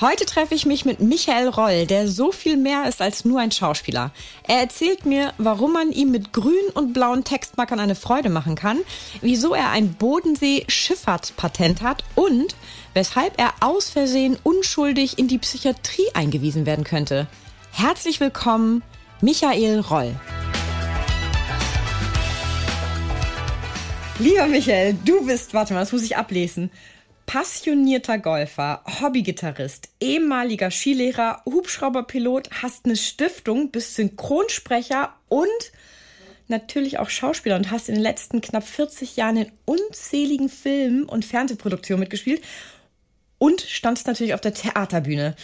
Heute treffe ich mich mit Michael Roll, der so viel mehr ist als nur ein Schauspieler. Er erzählt mir, warum man ihm mit grün und blauen Textmarkern eine Freude machen kann, wieso er ein Bodensee-Schifffahrtspatent hat und weshalb er aus Versehen unschuldig in die Psychiatrie eingewiesen werden könnte. Herzlich willkommen, Michael Roll. Lieber Michael, du bist, warte mal, das muss ich ablesen passionierter Golfer, Hobbygitarrist, ehemaliger Skilehrer, Hubschrauberpilot, hast eine Stiftung, bist Synchronsprecher und natürlich auch Schauspieler und hast in den letzten knapp 40 Jahren in unzähligen Filmen und Fernsehproduktionen mitgespielt und standst natürlich auf der Theaterbühne.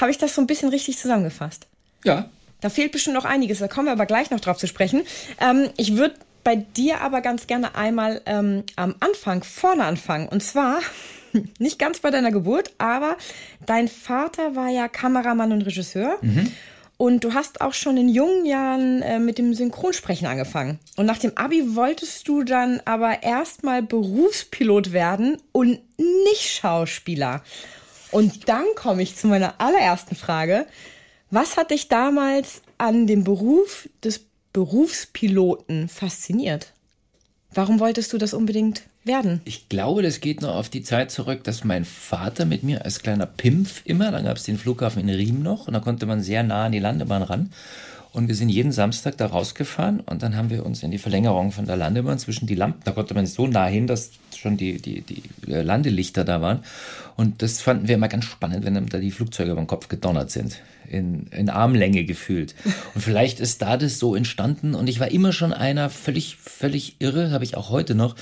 Habe ich das so ein bisschen richtig zusammengefasst? Ja. Da fehlt bestimmt noch einiges, da kommen wir aber gleich noch drauf zu sprechen. Ähm, ich würde bei dir aber ganz gerne einmal ähm, am Anfang, vorne anfangen. Und zwar nicht ganz bei deiner Geburt, aber dein Vater war ja Kameramann und Regisseur. Mhm. Und du hast auch schon in jungen Jahren äh, mit dem Synchronsprechen angefangen. Und nach dem Abi wolltest du dann aber erstmal Berufspilot werden und nicht Schauspieler. Und dann komme ich zu meiner allerersten Frage. Was hat dich damals an dem Beruf des Berufspiloten fasziniert? Warum wolltest du das unbedingt werden? Ich glaube, das geht noch auf die Zeit zurück, dass mein Vater mit mir als kleiner Pimpf immer, dann gab es den Flughafen in Riem noch und da konnte man sehr nah an die Landebahn ran. Und wir sind jeden Samstag da rausgefahren und dann haben wir uns in die Verlängerung von der Landebahn zwischen die Lampen, da konnte man so nah hin, dass schon die, die, die Landelichter da waren. Und das fanden wir immer ganz spannend, wenn da die Flugzeuge über den Kopf gedonnert sind. In, in Armlänge gefühlt. Und vielleicht ist da das so entstanden. Und ich war immer schon einer völlig, völlig irre, habe ich auch heute noch.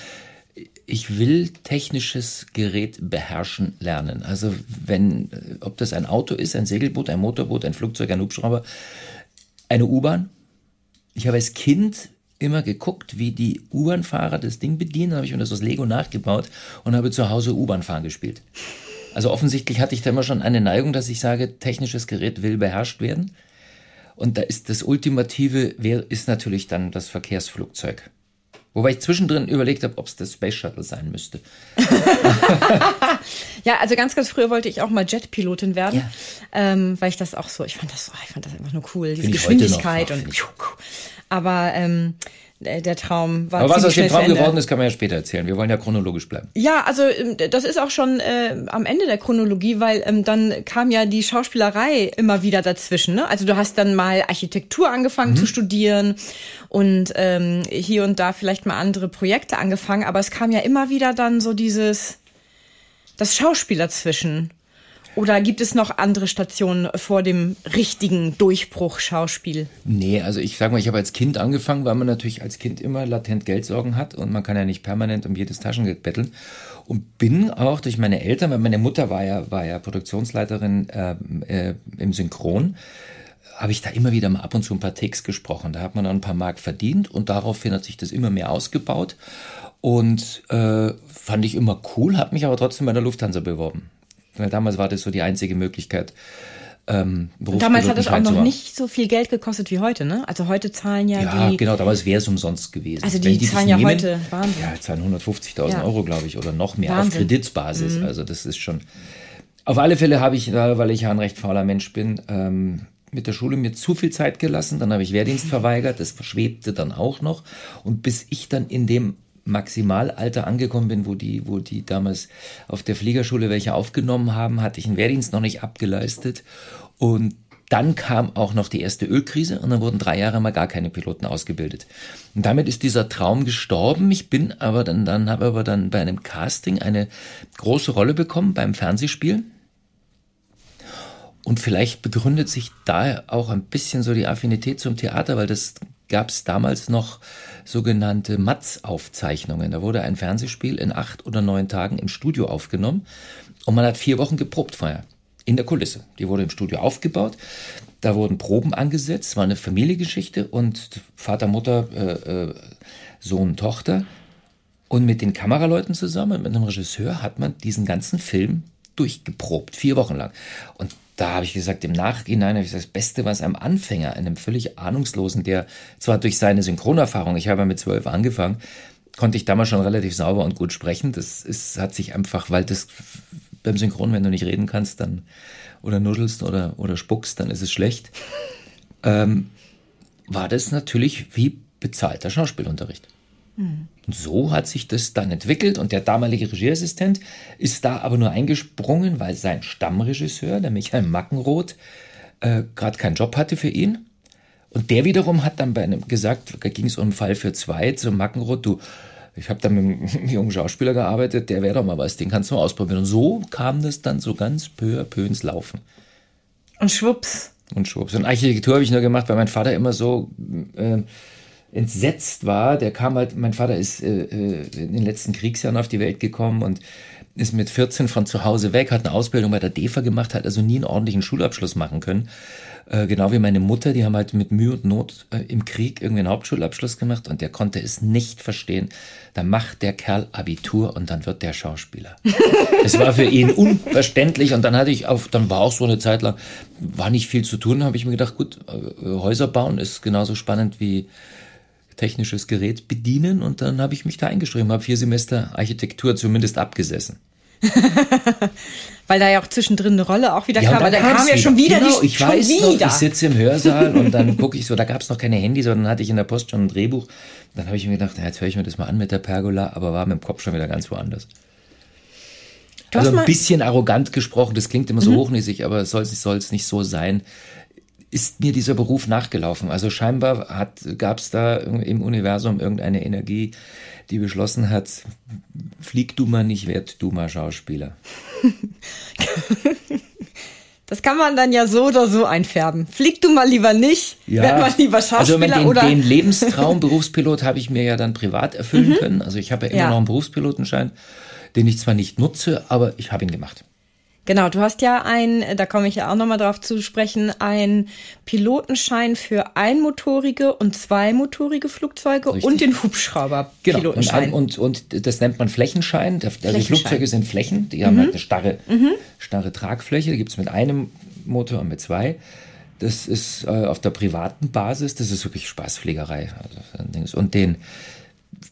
Ich will technisches Gerät beherrschen lernen. Also wenn, ob das ein Auto ist, ein Segelboot, ein Motorboot, ein Flugzeug, ein Hubschrauber, eine U-Bahn. Ich habe als Kind immer geguckt, wie die U-Bahn-Fahrer das Ding bedienen, habe ich mir das aus Lego nachgebaut und habe zu Hause U-Bahn fahren gespielt. Also offensichtlich hatte ich da immer schon eine Neigung, dass ich sage, technisches Gerät will beherrscht werden. Und da ist das Ultimative, wer ist natürlich dann das Verkehrsflugzeug. Wobei ich zwischendrin überlegt habe, ob es das Space Shuttle sein müsste. ja, also ganz, ganz früher wollte ich auch mal Jetpilotin werden, ja. ähm, weil ich das auch so, ich fand das, ich fand das einfach nur cool, diese Geschwindigkeit und. Aber ähm, äh, der Traum war. Aber was aus dem Traum geworden ist, kann man ja später erzählen. Wir wollen ja chronologisch bleiben. Ja, also ähm, das ist auch schon äh, am Ende der Chronologie, weil ähm, dann kam ja die Schauspielerei immer wieder dazwischen. Ne? Also du hast dann mal Architektur angefangen mhm. zu studieren und ähm, hier und da vielleicht mal andere Projekte angefangen, aber es kam ja immer wieder dann so dieses das Schauspiel dazwischen. Oder gibt es noch andere Stationen vor dem richtigen Durchbruch Schauspiel? Nee, also ich sage mal, ich habe als Kind angefangen, weil man natürlich als Kind immer latent Geldsorgen hat und man kann ja nicht permanent um jedes Taschengeld betteln. Und bin auch durch meine Eltern, weil meine Mutter war ja, war ja Produktionsleiterin äh, äh, im Synchron, habe ich da immer wieder mal ab und zu ein paar Takes gesprochen. Da hat man dann ein paar Mark verdient und daraufhin hat sich das immer mehr ausgebaut. Und äh, fand ich immer cool, habe mich aber trotzdem bei der Lufthansa beworben. Weil damals war das so die einzige Möglichkeit. Ähm, damals hat es auch noch nicht so viel Geld gekostet wie heute, ne? Also heute zahlen ja, ja die. genau, damals wäre es umsonst gewesen. Also die, die zahlen ja nehmen, heute Wahnsinn. Ja, zahlen 150.000 ja. Euro, glaube ich, oder noch mehr Wahnsinn. auf Kreditsbasis. Mhm. Also das ist schon. Auf alle Fälle habe ich, weil ich ja ein recht fauler Mensch bin, ähm, mit der Schule mir zu viel Zeit gelassen. Dann habe ich Wehrdienst verweigert. Das verschwebte dann auch noch. Und bis ich dann in dem Maximalalter angekommen bin, wo die, wo die damals auf der Fliegerschule welche aufgenommen haben, hatte ich einen Wehrdienst noch nicht abgeleistet. Und dann kam auch noch die erste Ölkrise und dann wurden drei Jahre mal gar keine Piloten ausgebildet. Und damit ist dieser Traum gestorben. Ich bin aber dann, dann habe aber dann bei einem Casting eine große Rolle bekommen beim Fernsehspiel. Und vielleicht begründet sich da auch ein bisschen so die Affinität zum Theater, weil das gab es damals noch sogenannte Matz-Aufzeichnungen. Da wurde ein Fernsehspiel in acht oder neun Tagen im Studio aufgenommen und man hat vier Wochen geprobt vorher. in der Kulisse. Die wurde im Studio aufgebaut. Da wurden Proben angesetzt, war eine Familiengeschichte und Vater, Mutter, äh, äh, Sohn, Tochter. Und mit den Kameraleuten zusammen, mit einem Regisseur, hat man diesen ganzen Film durchgeprobt, vier Wochen lang. Und da habe ich gesagt, im Nachhinein habe ich das Beste, was einem Anfänger, einem völlig Ahnungslosen, der zwar durch seine Synchronerfahrung, ich habe ja mit zwölf angefangen, konnte ich damals schon relativ sauber und gut sprechen. Das ist, hat sich einfach, weil das beim Synchron, wenn du nicht reden kannst, dann oder nudelst oder, oder spuckst, dann ist es schlecht. Ähm, war das natürlich wie bezahlter Schauspielunterricht. Mhm. Und so hat sich das dann entwickelt und der damalige Regieassistent ist da aber nur eingesprungen, weil sein Stammregisseur, der Michael Mackenroth, äh, gerade keinen Job hatte für ihn. Und der wiederum hat dann bei einem gesagt, da ging es um einen Fall für zwei zum Mackenroth, du, ich habe da mit einem jungen Schauspieler gearbeitet, der wäre doch mal was, den kannst du mal ausprobieren. Und so kam das dann so ganz peu à peu ins Laufen. Und schwupps. Und schwupps. Und Architektur habe ich nur gemacht, weil mein Vater immer so äh, entsetzt war. Der kam halt, mein Vater ist äh, äh in den letzten Kriegsjahren auf die Welt gekommen und ist mit 14 von zu Hause weg, hat eine Ausbildung bei der DEFA gemacht, hat also nie einen ordentlichen Schulabschluss machen können. Äh, genau wie meine Mutter, die haben halt mit Mühe und Not äh, im Krieg irgendwie einen Hauptschulabschluss gemacht und der konnte es nicht verstehen. Dann macht der Kerl Abitur und dann wird der Schauspieler. Es war für ihn unverständlich und dann hatte ich auf, dann war auch so eine Zeit lang, war nicht viel zu tun, habe ich mir gedacht, gut, äh, Häuser bauen ist genauso spannend wie technisches Gerät bedienen und dann habe ich mich da eingeschrieben, habe vier Semester Architektur zumindest abgesessen. Weil da ja auch zwischendrin eine Rolle auch wieder ja, kam, weil da kam ja schon wieder genau, die, ich weiß wieder. Noch, ich sitze im Hörsaal und dann gucke ich so, da gab es noch keine Handys, sondern hatte ich in der Post schon ein Drehbuch. Dann habe ich mir gedacht, na, jetzt höre ich mir das mal an mit der Pergola, aber war mit dem Kopf schon wieder ganz woanders. Also ein bisschen arrogant gesprochen, das klingt immer so mhm. hochnäsig, aber soll es nicht so sein ist mir dieser Beruf nachgelaufen. Also scheinbar gab es da im Universum irgendeine Energie, die beschlossen hat, flieg du mal nicht, werd du mal Schauspieler. Das kann man dann ja so oder so einfärben. Flieg du mal lieber nicht, ja. werd mal lieber also Schauspieler also den, oder den Lebenstraum Berufspilot habe ich mir ja dann privat erfüllen mhm. können. Also ich habe ja immer ja. noch einen Berufspilotenschein, den ich zwar nicht nutze, aber ich habe ihn gemacht. Genau, du hast ja ein, da komme ich ja auch nochmal drauf zu sprechen, ein Pilotenschein für einmotorige und zweimotorige Flugzeuge Richtig. und den Hubschrauber-Pilotenschein. Genau, und, und, und, das nennt man Flächenschein. Also Flächenschein. die Flugzeuge sind Flächen, die mhm. haben halt eine starre, mhm. starre Tragfläche. Die gibt es mit einem Motor und mit zwei. Das ist äh, auf der privaten Basis, das ist wirklich Spaßfliegerei. Also, und den,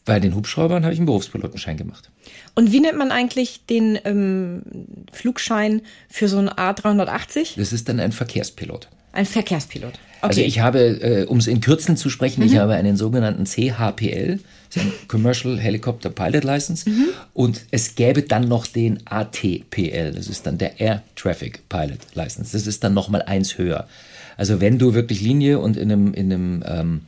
bei den Hubschraubern habe ich einen Berufspilotenschein gemacht. Und wie nennt man eigentlich den ähm, Flugschein für so ein A380? Das ist dann ein Verkehrspilot. Ein Verkehrspilot. Okay. Also ich habe, äh, um es in Kürzen zu sprechen, mhm. ich habe einen sogenannten CHPL, Commercial Helicopter Pilot License, mhm. und es gäbe dann noch den ATPL, das ist dann der Air Traffic Pilot License. Das ist dann noch mal eins höher. Also wenn du wirklich Linie und in einem, in einem ähm,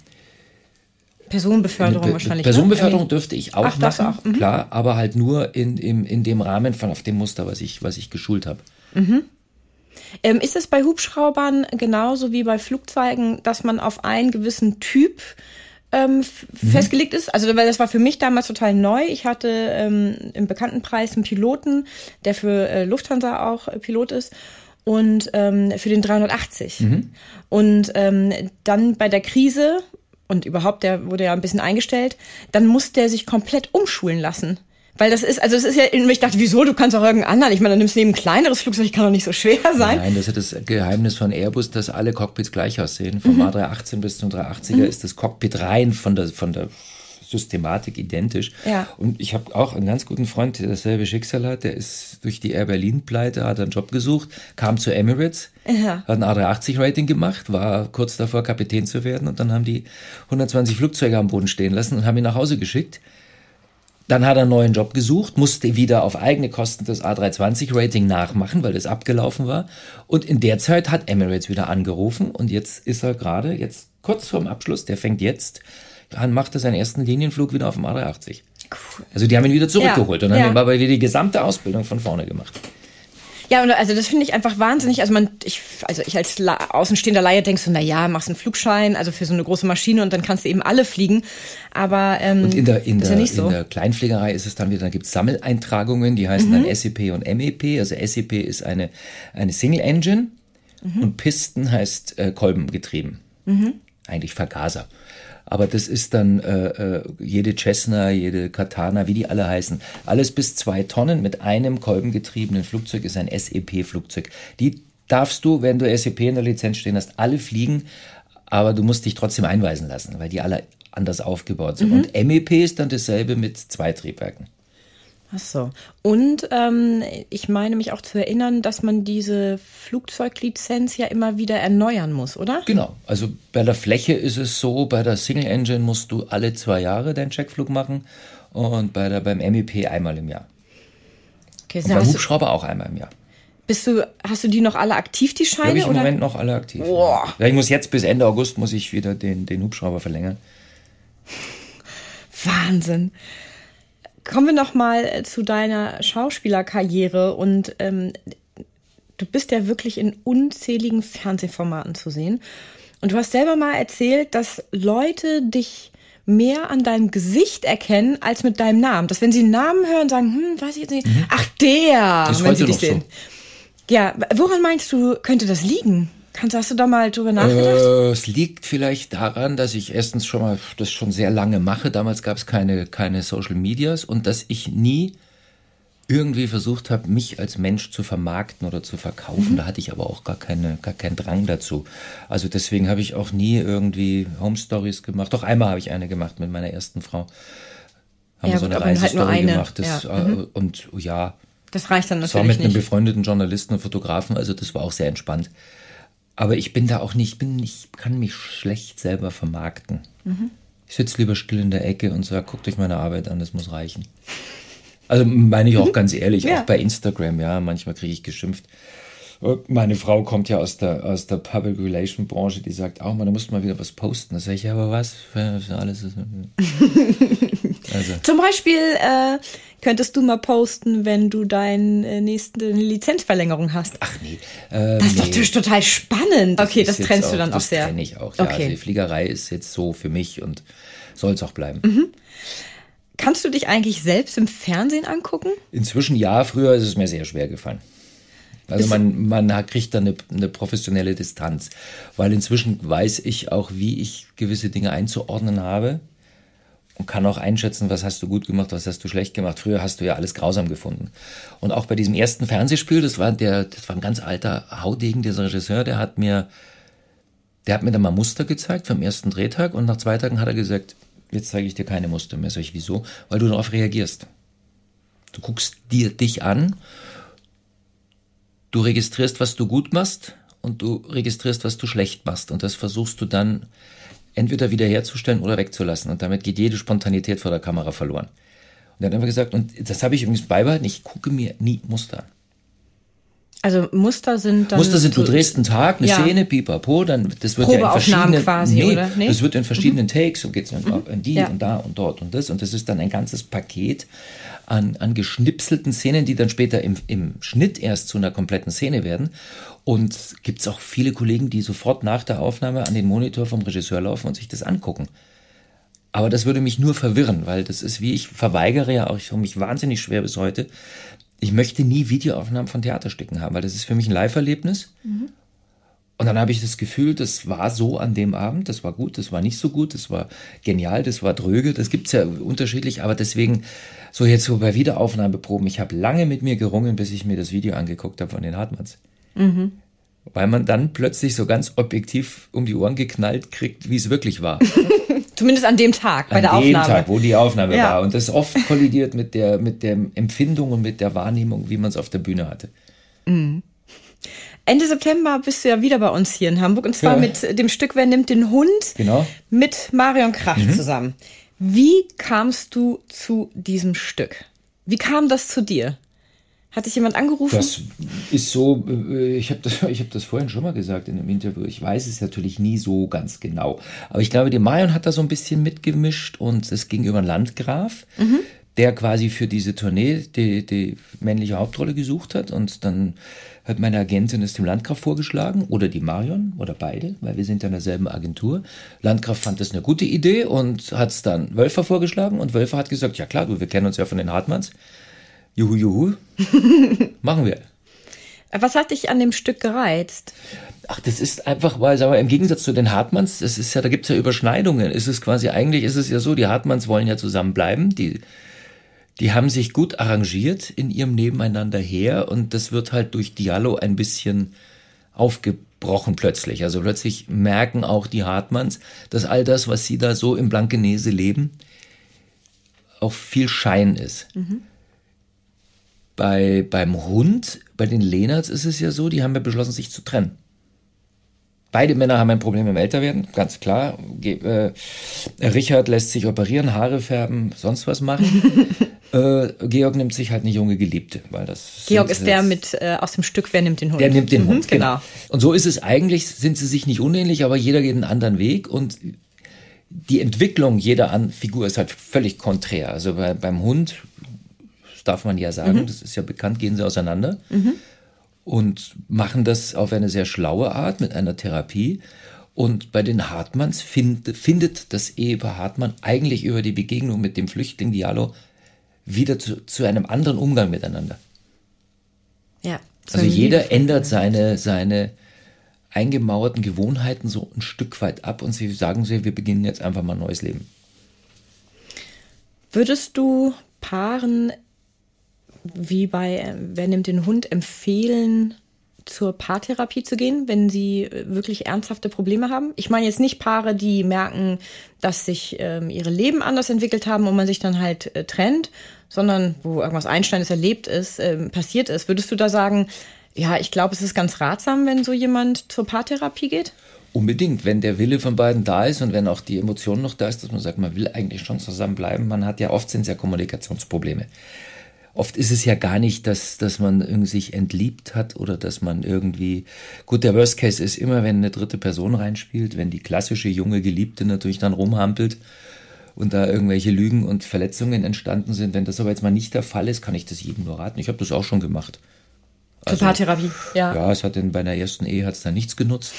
Personenbeförderung wahrscheinlich. Ne? Personenbeförderung ne? dürfte ich auch Ach, machen, auch. Mhm. klar, aber halt nur in, in, in dem Rahmen von auf dem Muster, was ich, was ich geschult habe. Mhm. Ähm, ist es bei Hubschraubern genauso wie bei Flugzeugen, dass man auf einen gewissen Typ ähm, mhm. festgelegt ist? Also, weil das war für mich damals total neu. Ich hatte ähm, im Bekanntenpreis einen Piloten, der für äh, Lufthansa auch äh, Pilot ist und ähm, für den 380. Mhm. Und ähm, dann bei der Krise und überhaupt, der wurde ja ein bisschen eingestellt, dann muss der sich komplett umschulen lassen. Weil das ist, also es ist ja, ich dachte, wieso, du kannst auch irgendeinen anderen. Ich meine, dann nimmst du neben ein kleineres Flugzeug, kann doch nicht so schwer sein. Nein, das ist das Geheimnis von Airbus, dass alle Cockpits gleich aussehen. Vom mhm. A318 bis zum 380er mhm. ist das Cockpit rein von der, von der Systematik identisch. Ja. Und ich habe auch einen ganz guten Freund, der dasselbe Schicksal hat. Der ist durch die Air Berlin Pleite, hat einen Job gesucht, kam zu Emirates, ja. hat ein A380 Rating gemacht, war kurz davor Kapitän zu werden und dann haben die 120 Flugzeuge am Boden stehen lassen und haben ihn nach Hause geschickt. Dann hat er einen neuen Job gesucht, musste wieder auf eigene Kosten das A320-Rating nachmachen, weil das abgelaufen war. Und in der Zeit hat Emirates wieder angerufen und jetzt ist er gerade, jetzt kurz vorm Abschluss, der fängt jetzt dann macht er seinen ersten Linienflug wieder auf dem A380. Cool. Also die haben ihn wieder zurückgeholt ja, und haben ja. ihm aber wieder die gesamte Ausbildung von vorne gemacht. Ja, und also das finde ich einfach wahnsinnig. Also man, ich, also ich als La außenstehender Laie denkst so, na ja, machst einen Flugschein, also für so eine große Maschine und dann kannst du eben alle fliegen. Aber ähm, und in der, in der, ja so. in der Kleinpflegerei ist es dann wieder, da gibt es Sammeleintragungen, die heißen mhm. dann SEP und MEP. Also SEP ist eine, eine Single Engine mhm. und Pisten heißt äh, Kolbengetrieben. Mhm. Eigentlich Vergaser. Aber das ist dann äh, äh, jede Cessna, jede Katana, wie die alle heißen. Alles bis zwei Tonnen mit einem kolbengetriebenen Flugzeug ist ein SEP-Flugzeug. Die darfst du, wenn du SEP in der Lizenz stehen hast, alle fliegen, aber du musst dich trotzdem einweisen lassen, weil die alle anders aufgebaut sind. Mhm. Und MEP ist dann dasselbe mit zwei Triebwerken. Ach so. Und ähm, ich meine mich auch zu erinnern, dass man diese Flugzeuglizenz ja immer wieder erneuern muss, oder? Genau. Also bei der Fläche ist es so, bei der Single Engine musst du alle zwei Jahre deinen Checkflug machen und bei der, beim MEP einmal im Jahr. Okay, und beim Hubschrauber auch einmal im Jahr. Bist du, hast du die noch alle aktiv, die Scheine? Die habe ich im oder? Moment noch alle aktiv. Boah. Ja, ich muss jetzt bis Ende August muss ich wieder den, den Hubschrauber verlängern. Wahnsinn. Kommen wir noch mal äh, zu deiner Schauspielerkarriere und ähm, du bist ja wirklich in unzähligen Fernsehformaten zu sehen. Und du hast selber mal erzählt, dass Leute dich mehr an deinem Gesicht erkennen als mit deinem Namen. Dass wenn sie einen Namen hören, sagen, hm, weiß ich jetzt nicht. Mhm. Ach, der, ist wenn sie dich sehen. So. Ja, woran meinst du, könnte das liegen? Kannst, hast du da mal drüber nachgedacht? Äh, es liegt vielleicht daran, dass ich erstens schon mal das schon sehr lange mache. Damals gab es keine, keine Social Medias und dass ich nie irgendwie versucht habe, mich als Mensch zu vermarkten oder zu verkaufen. Mhm. Da hatte ich aber auch gar, keine, gar keinen Drang dazu. Also deswegen habe ich auch nie irgendwie Home Stories gemacht. Doch einmal habe ich eine gemacht mit meiner ersten Frau. Haben ja, so eine Reisestory halt gemacht. Das, ja. Äh, mhm. Und ja. Das reicht dann natürlich. Das war mit einem befreundeten Journalisten und Fotografen, also das war auch sehr entspannt. Aber ich bin da auch nicht, bin, ich kann mich schlecht selber vermarkten. Mhm. Ich sitze lieber still in der Ecke und sage, guckt euch meine Arbeit an, das muss reichen. Also meine ich auch mhm. ganz ehrlich, ja. auch bei Instagram, ja, manchmal kriege ich geschimpft. Meine Frau kommt ja aus der, aus der Public Relation Branche, die sagt auch mal, da musst du mal wieder was posten. Da sage ich, ja, aber was? Alles ist. Also. Zum Beispiel äh, könntest du mal posten, wenn du deine nächste Lizenzverlängerung hast. Ach nee. Äh, das ist nee. natürlich total spannend. Das okay, das trennst auch, du dann auch sehr. Das trenne ich auch, ja. Okay. Also die Fliegerei ist jetzt so für mich und soll es auch bleiben. Mhm. Kannst du dich eigentlich selbst im Fernsehen angucken? Inzwischen ja, früher ist es mir sehr schwer gefallen. Also man, man kriegt da eine, eine professionelle Distanz, weil inzwischen weiß ich auch, wie ich gewisse Dinge einzuordnen habe und kann auch einschätzen, was hast du gut gemacht, was hast du schlecht gemacht. Früher hast du ja alles grausam gefunden. Und auch bei diesem ersten Fernsehspiel, das war der, das war ein ganz alter Haudegen, dieser Regisseur, der hat mir, der hat mir dann mal Muster gezeigt vom ersten Drehtag und nach zwei Tagen hat er gesagt, jetzt zeige ich dir keine Muster mehr. Sag ich, wieso? Weil du darauf reagierst. Du guckst dir dich an Du registrierst, was du gut machst und du registrierst, was du schlecht machst. Und das versuchst du dann entweder wiederherzustellen oder wegzulassen. Und damit geht jede Spontanität vor der Kamera verloren. Und er hat einfach gesagt, und das habe ich übrigens beibehalten, ich gucke mir nie Muster an. Also Muster sind dann. Muster sind, du drehst einen Tag, eine ja. Szene, pipapo, dann, das wird ja in verschiedenen, quasi, nee, oder? Nee? Das wird in verschiedenen mhm. Takes und geht mhm. in die ja. und da und dort und das. Und das ist dann ein ganzes Paket an, an geschnipselten Szenen, die dann später im, im Schnitt erst zu einer kompletten Szene werden. Und gibt es auch viele Kollegen, die sofort nach der Aufnahme an den Monitor vom Regisseur laufen und sich das angucken. Aber das würde mich nur verwirren, weil das ist wie ich verweigere ja auch, ich mich wahnsinnig schwer bis heute. Ich möchte nie Videoaufnahmen von Theaterstücken haben, weil das ist für mich ein Live-Erlebnis. Mhm. Und dann habe ich das Gefühl, das war so an dem Abend, das war gut, das war nicht so gut, das war genial, das war dröge, das gibt's ja unterschiedlich, aber deswegen, so jetzt so bei Wiederaufnahmeproben, ich habe lange mit mir gerungen, bis ich mir das Video angeguckt habe von den Hartmanns. Mhm. Weil man dann plötzlich so ganz objektiv um die Ohren geknallt kriegt, wie es wirklich war. Zumindest an dem Tag, bei an der Aufnahme. An dem Tag, wo die Aufnahme ja. war. Und das oft kollidiert mit der, mit der Empfindung und mit der Wahrnehmung, wie man es auf der Bühne hatte. Mhm. Ende September bist du ja wieder bei uns hier in Hamburg und zwar ja. mit dem Stück Wer nimmt den Hund genau. mit Marion Krach mhm. zusammen. Wie kamst du zu diesem Stück? Wie kam das zu dir? Hat dich jemand angerufen? Das ist so, äh, ich habe das, hab das vorhin schon mal gesagt in einem Interview. Ich weiß es natürlich nie so ganz genau. Aber ich glaube, die Marion hat da so ein bisschen mitgemischt und es ging über einen Landgraf, mhm. der quasi für diese Tournee die, die männliche Hauptrolle gesucht hat und dann hat meine Agentin es dem Landgraf vorgeschlagen oder die Marion oder beide, weil wir sind ja in derselben Agentur. Landgraf fand das eine gute Idee und hat es dann Wölfer vorgeschlagen und Wölfer hat gesagt, ja klar, du, wir kennen uns ja von den Hartmanns. Juhu, juhu, machen wir. Was hat dich an dem Stück gereizt? Ach, das ist einfach, weil, sagen wir, im Gegensatz zu den Hartmanns, das ist ja, da gibt's ja Überschneidungen. Es ist quasi, eigentlich ist es ja so, die Hartmanns wollen ja zusammenbleiben, die, die haben sich gut arrangiert in ihrem Nebeneinander her und das wird halt durch Diallo ein bisschen aufgebrochen plötzlich. Also plötzlich merken auch die Hartmanns, dass all das, was sie da so im Blankenese leben, auch viel Schein ist. Mhm. Bei, beim Hund, bei den Lehnerts ist es ja so, die haben ja beschlossen, sich zu trennen. Beide Männer haben ein Problem im Älterwerden, ganz klar. Ge äh, Richard lässt sich operieren, Haare färben, sonst was machen. äh, Georg nimmt sich halt eine junge Geliebte, weil das. Georg ist der mit äh, aus dem Stück Wer nimmt den Hund? Der nimmt den mhm, Hund, genau. genau. Und so ist es eigentlich, sind sie sich nicht unähnlich, aber jeder geht einen anderen Weg und die Entwicklung jeder An Figur ist halt völlig konträr. Also bei, beim Hund, darf man ja sagen, mhm. das ist ja bekannt, gehen sie auseinander. Mhm und machen das auf eine sehr schlaue Art mit einer Therapie. Und bei den Hartmanns find, findet das Ehepaar Hartmann eigentlich über die Begegnung mit dem Flüchtling Diallo wieder zu, zu einem anderen Umgang miteinander. Ja. Also jeder ändert seine, seine eingemauerten Gewohnheiten so ein Stück weit ab und sie sagen sie, wir beginnen jetzt einfach mal ein neues Leben. Würdest du Paaren wie bei äh, Wer nimmt den Hund empfehlen, zur Paartherapie zu gehen, wenn sie äh, wirklich ernsthafte Probleme haben? Ich meine jetzt nicht Paare, die merken, dass sich ähm, ihre Leben anders entwickelt haben und man sich dann halt äh, trennt, sondern wo irgendwas Einschneidendes erlebt ist, äh, passiert ist. Würdest du da sagen, ja, ich glaube, es ist ganz ratsam, wenn so jemand zur Paartherapie geht? Unbedingt, wenn der Wille von beiden da ist und wenn auch die Emotion noch da ist, dass man sagt, man will eigentlich schon zusammenbleiben. Man hat ja oft sind es Kommunikationsprobleme oft ist es ja gar nicht, dass, dass man sich entliebt hat oder dass man irgendwie, gut, der Worst Case ist immer, wenn eine dritte Person reinspielt, wenn die klassische junge Geliebte natürlich dann rumhampelt und da irgendwelche Lügen und Verletzungen entstanden sind. Wenn das aber jetzt mal nicht der Fall ist, kann ich das jedem nur raten. Ich habe das auch schon gemacht. Also, Paartherapie, ja. Ja, es hat in, bei einer ersten Ehe hat es da nichts genutzt.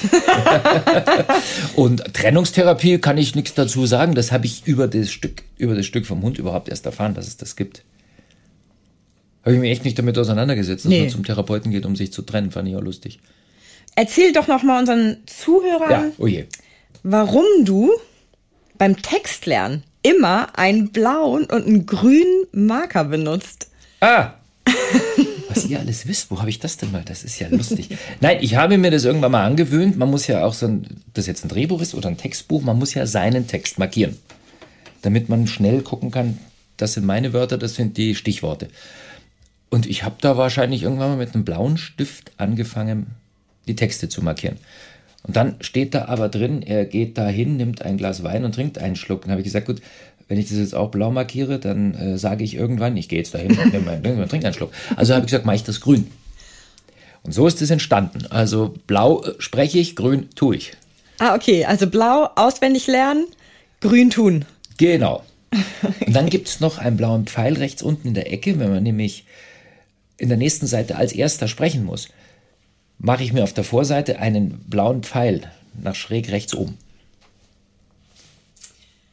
und Trennungstherapie kann ich nichts dazu sagen. Das habe ich über das Stück, über das Stück vom Hund überhaupt erst erfahren, dass es das gibt. Habe ich mich echt nicht damit auseinandergesetzt, dass nee. man zum Therapeuten geht, um sich zu trennen. Fand ich auch lustig. Erzähl doch noch mal unseren Zuhörern, ja, oh warum du beim Textlernen immer einen blauen und einen grünen Marker benutzt. Ah! Was ihr alles wisst, wo habe ich das denn mal? Das ist ja lustig. Nein, ich habe mir das irgendwann mal angewöhnt. Man muss ja auch so ein, das jetzt ein Drehbuch ist oder ein Textbuch, man muss ja seinen Text markieren. Damit man schnell gucken kann, das sind meine Wörter, das sind die Stichworte. Und ich habe da wahrscheinlich irgendwann mal mit einem blauen Stift angefangen, die Texte zu markieren. Und dann steht da aber drin, er geht da hin, nimmt ein Glas Wein und trinkt einen Schluck. Dann habe ich gesagt, gut, wenn ich das jetzt auch blau markiere, dann äh, sage ich irgendwann, ich gehe jetzt dahin und nehme einen, trinke einen Schluck. Also habe ich gesagt, mache ich das grün. Und so ist es entstanden. Also blau äh, spreche ich, grün tue ich. Ah, okay. Also blau auswendig lernen, grün tun. Genau. Und dann gibt es noch einen blauen Pfeil rechts unten in der Ecke, wenn man nämlich in der nächsten Seite als erster sprechen muss, mache ich mir auf der Vorseite einen blauen Pfeil nach schräg rechts oben.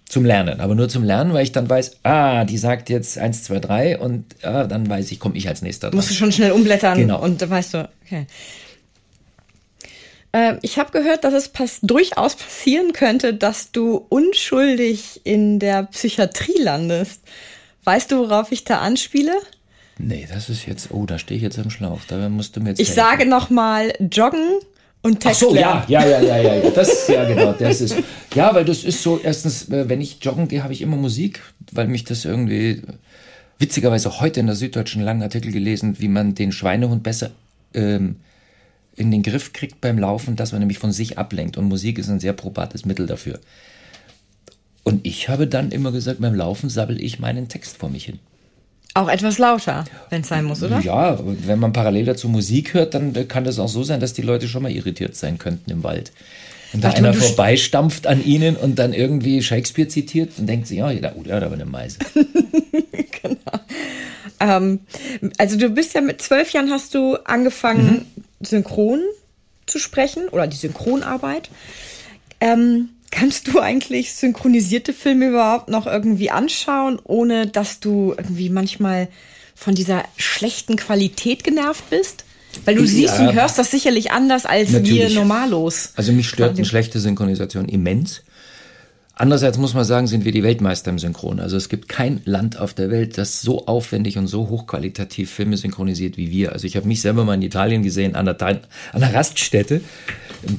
Zum Lernen, aber nur zum Lernen, weil ich dann weiß, ah, die sagt jetzt 1, 2, 3 und ah, dann weiß ich, komme ich als nächster dran. Musst du schon schnell umblättern genau. und weißt du, okay. Äh, ich habe gehört, dass es pass durchaus passieren könnte, dass du unschuldig in der Psychiatrie landest. Weißt du, worauf ich da anspiele? Nee, das ist jetzt, oh, da stehe ich jetzt am Schlauch. Da musst du mir jetzt. Ich helfen. sage nochmal joggen und Text Ach so, ja, ja, ja, ja, ja, das, ja, genau, das ist, ja, weil das ist so, erstens, äh, wenn ich joggen gehe, habe ich immer Musik, weil mich das irgendwie, witzigerweise heute in der Süddeutschen langen Artikel gelesen, wie man den Schweinehund besser ähm, in den Griff kriegt beim Laufen, dass man nämlich von sich ablenkt und Musik ist ein sehr probates Mittel dafür. Und ich habe dann immer gesagt, beim Laufen sabbel ich meinen Text vor mich hin. Auch etwas lauter, wenn es sein muss, oder? Ja, wenn man parallel dazu Musik hört, dann kann das auch so sein, dass die Leute schon mal irritiert sein könnten im Wald. Wenn da einer vorbeistampft an ihnen und dann irgendwie Shakespeare zitiert, dann denkt sie, ja, oh, ja, da war eine Meise. genau. Ähm, also du bist ja mit zwölf Jahren hast du angefangen, mhm. synchron zu sprechen oder die Synchronarbeit. Ähm, kannst du eigentlich synchronisierte Filme überhaupt noch irgendwie anschauen, ohne dass du irgendwie manchmal von dieser schlechten Qualität genervt bist? Weil du ja, siehst und hörst das sicherlich anders als natürlich. wir normalos. Also mich stört eine schlechte Synchronisation immens. Andererseits muss man sagen, sind wir die Weltmeister im Synchron. Also es gibt kein Land auf der Welt, das so aufwendig und so hochqualitativ Filme synchronisiert wie wir. Also ich habe mich selber mal in Italien gesehen, an der, an der Raststätte.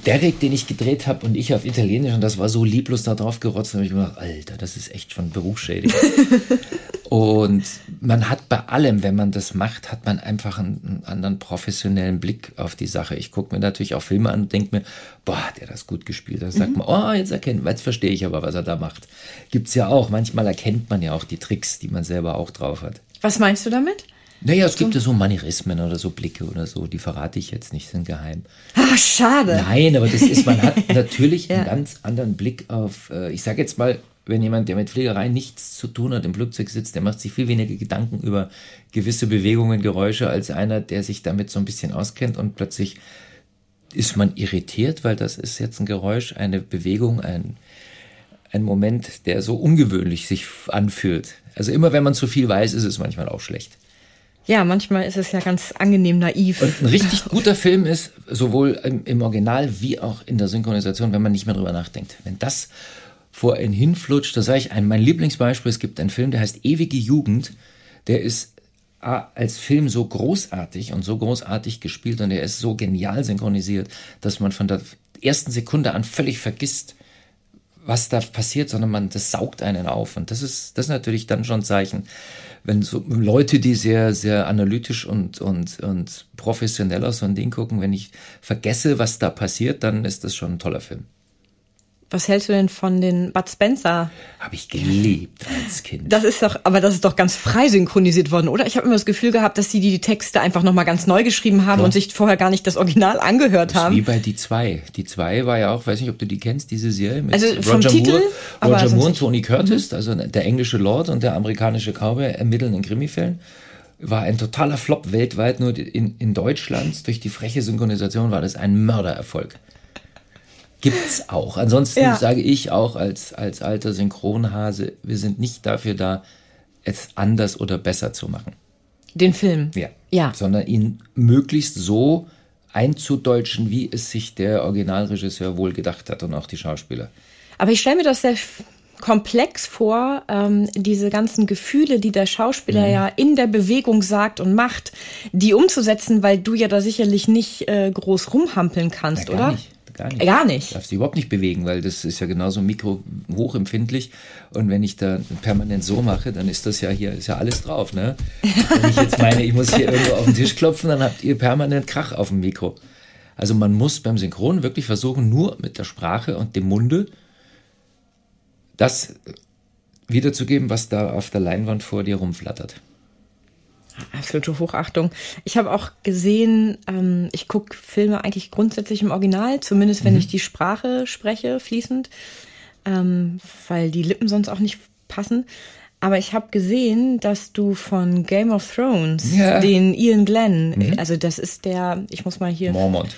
Derek, den ich gedreht habe und ich auf Italienisch und das war so lieblos da drauf gerotzt, da habe ich mir gedacht, Alter, das ist echt schon berufsschädigend. und man hat bei allem, wenn man das macht, hat man einfach einen, einen anderen professionellen Blick auf die Sache. Ich gucke mir natürlich auch Filme an und denke mir, boah, der hat das gut gespielt. Da sagt mhm. man, oh, jetzt erkennt man, jetzt verstehe ich aber, was er da macht. Gibt's ja auch. Manchmal erkennt man ja auch die Tricks, die man selber auch drauf hat. Was meinst du damit? Naja, es gibt ja so Manierismen oder so Blicke oder so, die verrate ich jetzt nicht, sind geheim. Ach, schade. Nein, aber das ist, man hat natürlich ja. einen ganz anderen Blick auf, äh, ich sage jetzt mal, wenn jemand, der mit Pflegerei nichts zu tun hat, im Flugzeug sitzt, der macht sich viel weniger Gedanken über gewisse Bewegungen, Geräusche, als einer, der sich damit so ein bisschen auskennt und plötzlich ist man irritiert, weil das ist jetzt ein Geräusch, eine Bewegung, ein, ein Moment, der so ungewöhnlich sich anfühlt. Also immer wenn man zu viel weiß, ist es manchmal auch schlecht. Ja, manchmal ist es ja ganz angenehm naiv. Und ein richtig guter Film ist, sowohl im, im, Original wie auch in der Synchronisation, wenn man nicht mehr drüber nachdenkt. Wenn das vor einen hinflutscht, da sage ich ein, mein Lieblingsbeispiel, es gibt einen Film, der heißt Ewige Jugend, der ist als Film so großartig und so großartig gespielt und er ist so genial synchronisiert, dass man von der ersten Sekunde an völlig vergisst, was da passiert, sondern man, das saugt einen auf. Und das ist, das ist natürlich dann schon ein Zeichen, wenn so Leute, die sehr, sehr analytisch und, und, und professionell aus so ein Ding gucken, wenn ich vergesse, was da passiert, dann ist das schon ein toller Film. Was hältst du denn von den Bud Spencer? Habe ich geliebt als Kind. Das ist doch, aber das ist doch ganz frei synchronisiert worden, oder? Ich habe immer das Gefühl gehabt, dass sie die Texte einfach nochmal ganz neu geschrieben haben ja. und sich vorher gar nicht das Original angehört das haben. Wie bei Die Zwei. Die Zwei war ja auch, weiß nicht, ob du die kennst, diese Serie mit also vom Roger Titel, Moore, Roger Moore und Tony Curtis, mhm. also der englische Lord und der amerikanische Cowboy ermitteln in Krimifällen war ein totaler Flop weltweit, nur in, in Deutschland durch die freche Synchronisation war das ein Mördererfolg gibt's auch. Ansonsten ja. sage ich auch als, als alter Synchronhase, wir sind nicht dafür da, es anders oder besser zu machen. Den Film? Ja. ja. Sondern ihn möglichst so einzudeutschen, wie es sich der Originalregisseur wohl gedacht hat und auch die Schauspieler. Aber ich stelle mir das sehr komplex vor, ähm, diese ganzen Gefühle, die der Schauspieler mhm. ja in der Bewegung sagt und macht, die umzusetzen, weil du ja da sicherlich nicht äh, groß rumhampeln kannst, ja, oder? Nicht. Gar nicht. Gar nicht. Du darfst dich überhaupt nicht bewegen, weil das ist ja genauso mikro hochempfindlich. Und wenn ich da permanent so mache, dann ist das ja hier, ist ja alles drauf, ne? Wenn ich jetzt meine, ich muss hier irgendwo auf den Tisch klopfen, dann habt ihr permanent Krach auf dem Mikro. Also man muss beim Synchron wirklich versuchen, nur mit der Sprache und dem Munde das wiederzugeben, was da auf der Leinwand vor dir rumflattert. Absolute Hochachtung. Ich habe auch gesehen, ähm, ich gucke Filme eigentlich grundsätzlich im Original, zumindest wenn mhm. ich die Sprache spreche, fließend, ähm, weil die Lippen sonst auch nicht passen. Aber ich habe gesehen, dass du von Game of Thrones ja. den Ian Glenn, mhm. also das ist der, ich muss mal hier. Mormont.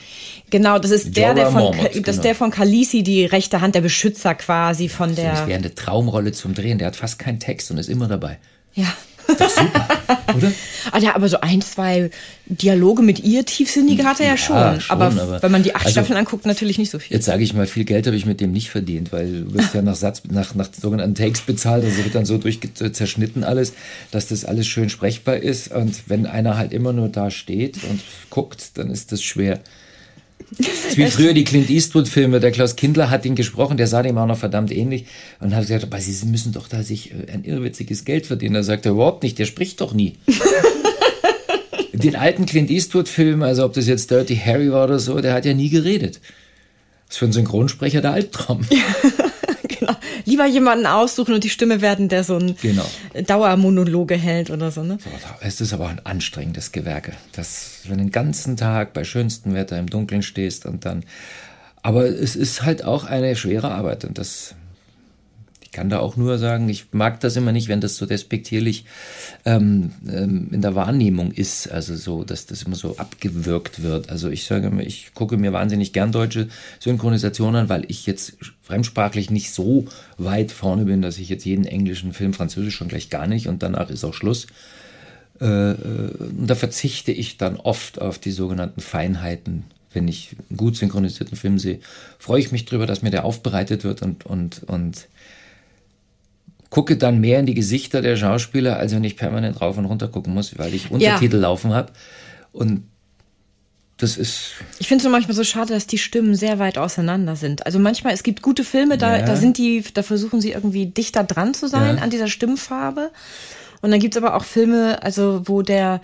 Genau, das ist der, der von, Mormont, das genau. ist der von Khaleesi, die rechte Hand, der Beschützer quasi von der. Das wäre eine Traumrolle zum Drehen. Der hat fast keinen Text und ist immer dabei. Ja. Das ist super, oder? Ah, ja, aber so ein, zwei Dialoge mit ihr, tiefsinnige hat er ja, ja schon. schon. Aber, aber, wenn man die acht also, Staffeln anguckt, natürlich nicht so viel. Jetzt sage ich mal, viel Geld habe ich mit dem nicht verdient, weil du wirst ja nach Satz, nach, nach sogenannten Takes bezahlt, also wird dann so durch zerschnitten alles, dass das alles schön sprechbar ist. Und wenn einer halt immer nur da steht und guckt, dann ist das schwer. Das ist wie früher die Clint Eastwood-Filme. Der Klaus Kindler hat ihn gesprochen, der sah dem auch noch verdammt ähnlich und hat gesagt, aber Sie müssen doch da sich äh, ein irrwitziges Geld verdienen. Da sagt er überhaupt nicht, der spricht doch nie. Den alten Clint Eastwood-Film, also ob das jetzt Dirty Harry war oder so, der hat ja nie geredet. Das ist für einen Synchronsprecher der Albtraum. genau. Lieber jemanden aussuchen und die Stimme werden, der so ein genau. Dauermonologe hält oder so. Ne? es ist aber ein anstrengendes Gewerke, dass wenn du den ganzen Tag bei schönstem Wetter im Dunkeln stehst und dann. Aber es ist halt auch eine schwere Arbeit und das kann da auch nur sagen, ich mag das immer nicht, wenn das so despektierlich ähm, ähm, in der Wahrnehmung ist, also so, dass das immer so abgewürgt wird. Also ich sage immer, ich gucke mir wahnsinnig gern deutsche Synchronisationen an, weil ich jetzt fremdsprachlich nicht so weit vorne bin, dass ich jetzt jeden englischen Film, Französisch schon gleich gar nicht und danach ist auch Schluss. Äh, äh, und da verzichte ich dann oft auf die sogenannten Feinheiten wenn ich einen gut synchronisierten Film sehe, freue ich mich darüber, dass mir der aufbereitet wird und, und, und gucke dann mehr in die Gesichter der Schauspieler, als wenn ich permanent rauf und runter gucken muss, weil ich Untertitel ja. laufen habe. Und das ist. Ich finde es manchmal so schade, dass die Stimmen sehr weit auseinander sind. Also manchmal, es gibt gute Filme, da, ja. da sind die, da versuchen sie irgendwie dichter dran zu sein ja. an dieser Stimmfarbe. Und dann gibt es aber auch Filme, also wo der,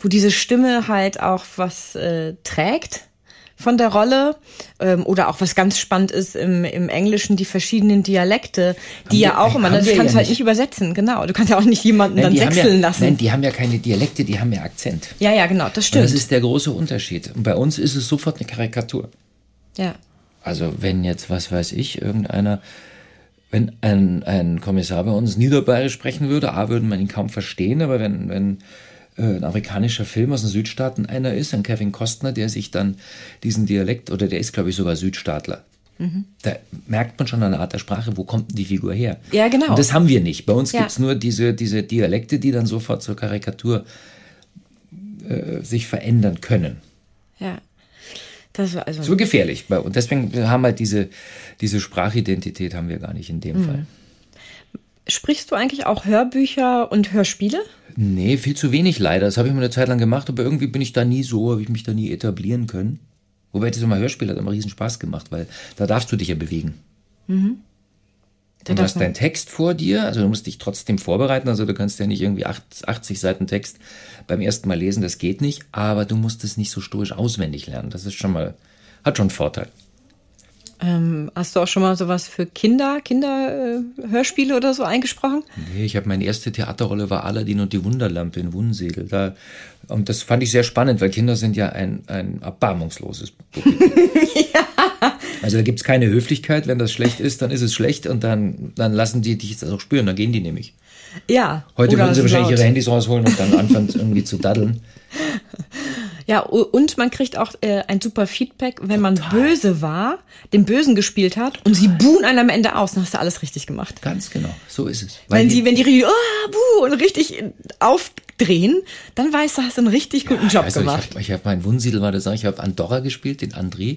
wo diese Stimme halt auch was äh, trägt von der Rolle. Ähm, oder auch was ganz spannend ist im, im Englischen, die verschiedenen Dialekte, die haben ja auch immer, das kannst du ja halt nicht. übersetzen, genau. Du kannst ja auch nicht jemanden nein, dann wechseln ja, lassen. Nein, die haben ja keine Dialekte, die haben ja Akzent. Ja, ja, genau, das stimmt. Und das ist der große Unterschied. Und bei uns ist es sofort eine Karikatur. Ja. Also wenn jetzt, was weiß ich, irgendeiner wenn ein, ein Kommissar bei uns Niederbayerisch sprechen würde, A, würde man ihn kaum verstehen, aber wenn, wenn ein amerikanischer Film aus den Südstaaten einer ist, ein Kevin Costner, der sich dann diesen Dialekt, oder der ist, glaube ich, sogar Südstaatler. Mhm. Da merkt man schon an der Art der Sprache, wo kommt denn die Figur her? Ja, genau. Und das haben wir nicht. Bei uns ja. gibt es nur diese, diese Dialekte, die dann sofort zur Karikatur äh, sich verändern können. Ja. Das war also so gefährlich. Und deswegen haben wir halt diese, diese Sprachidentität haben wir gar nicht in dem mhm. Fall. Sprichst du eigentlich auch Hörbücher und Hörspiele? Nee, viel zu wenig leider. Das habe ich mal eine Zeit lang gemacht, aber irgendwie bin ich da nie so, habe ich mich da nie etablieren können. Wobei das immer Hörspiel hat immer riesen Spaß gemacht, weil da darfst du dich ja bewegen. Mhm. Du hast deinen Text vor dir, also du musst dich trotzdem vorbereiten, also du kannst ja nicht irgendwie 80 Seiten Text beim ersten Mal lesen, das geht nicht, aber du musst es nicht so stoisch auswendig lernen. Das ist schon mal, hat schon einen Vorteil. Ähm, hast du auch schon mal sowas für Kinder, Kinderhörspiele äh, oder so eingesprochen? Nee, ich habe meine erste Theaterrolle war Aladdin und die Wunderlampe in Wunsiedel. Da, und das fand ich sehr spannend, weil Kinder sind ja ein, ein erbarmungsloses Publikum. ja. Also da gibt es keine Höflichkeit, wenn das schlecht ist, dann ist es schlecht und dann, dann lassen die dich das auch spüren, dann gehen die nämlich. Ja. Heute würden sie wahrscheinlich laut. ihre Handys rausholen und dann anfangen irgendwie zu daddeln. Ja, und man kriegt auch äh, ein super Feedback, wenn man böse war, den Bösen gespielt hat und sie buhen einen am Ende aus, dann hast du alles richtig gemacht. Ganz genau, so ist es. Weil wenn die, wenn die oh, buh, und richtig aufdrehen, dann weißt du, hast du einen richtig guten ja, Job also gemacht. Ich habe hab mein Wunsiedel war das, ich habe Andorra gespielt, den André.